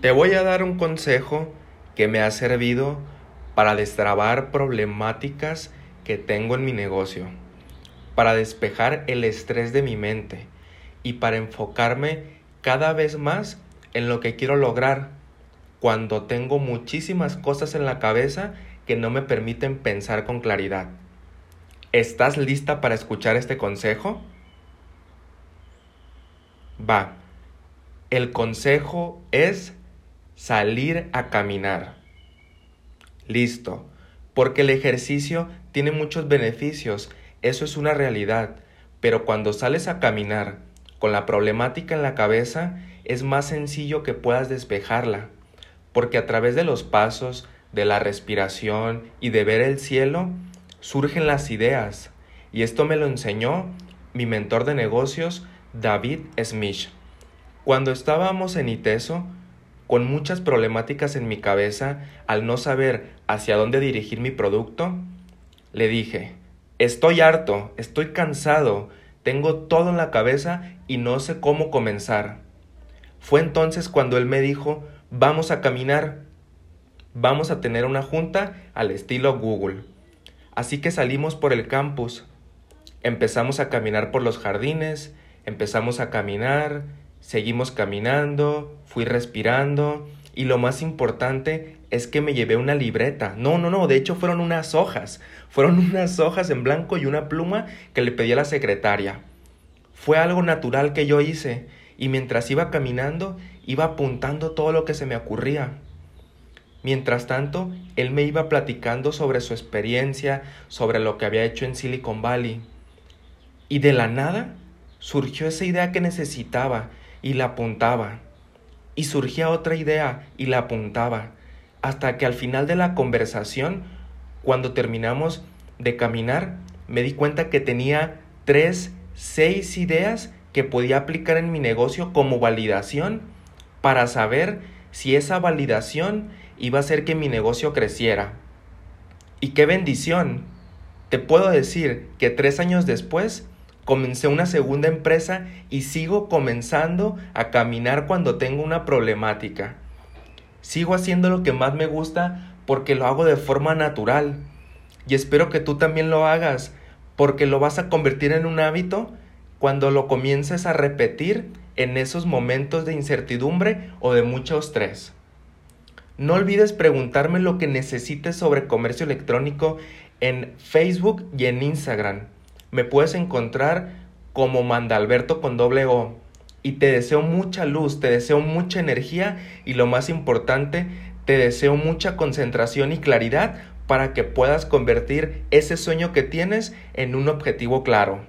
Te voy a dar un consejo que me ha servido para destrabar problemáticas que tengo en mi negocio, para despejar el estrés de mi mente y para enfocarme cada vez más en lo que quiero lograr cuando tengo muchísimas cosas en la cabeza que no me permiten pensar con claridad. ¿Estás lista para escuchar este consejo? Va. El consejo es salir a caminar. Listo. Porque el ejercicio tiene muchos beneficios, eso es una realidad. Pero cuando sales a caminar con la problemática en la cabeza, es más sencillo que puedas despejarla. Porque a través de los pasos, de la respiración y de ver el cielo, surgen las ideas. Y esto me lo enseñó mi mentor de negocios, David Smith. Cuando estábamos en ITESO, con muchas problemáticas en mi cabeza al no saber hacia dónde dirigir mi producto, le dije, estoy harto, estoy cansado, tengo todo en la cabeza y no sé cómo comenzar. Fue entonces cuando él me dijo, vamos a caminar, vamos a tener una junta al estilo Google. Así que salimos por el campus, empezamos a caminar por los jardines, empezamos a caminar, Seguimos caminando, fui respirando y lo más importante es que me llevé una libreta. No, no, no, de hecho fueron unas hojas. Fueron unas hojas en blanco y una pluma que le pedí a la secretaria. Fue algo natural que yo hice y mientras iba caminando iba apuntando todo lo que se me ocurría. Mientras tanto, él me iba platicando sobre su experiencia, sobre lo que había hecho en Silicon Valley. Y de la nada surgió esa idea que necesitaba y la apuntaba. Y surgía otra idea y la apuntaba. Hasta que al final de la conversación, cuando terminamos de caminar, me di cuenta que tenía tres, seis ideas que podía aplicar en mi negocio como validación para saber si esa validación iba a hacer que mi negocio creciera. Y qué bendición. Te puedo decir que tres años después Comencé una segunda empresa y sigo comenzando a caminar cuando tengo una problemática. Sigo haciendo lo que más me gusta porque lo hago de forma natural. Y espero que tú también lo hagas porque lo vas a convertir en un hábito cuando lo comiences a repetir en esos momentos de incertidumbre o de mucho estrés. No olvides preguntarme lo que necesites sobre comercio electrónico en Facebook y en Instagram me puedes encontrar como Mandalberto con doble O. Y te deseo mucha luz, te deseo mucha energía y lo más importante, te deseo mucha concentración y claridad para que puedas convertir ese sueño que tienes en un objetivo claro.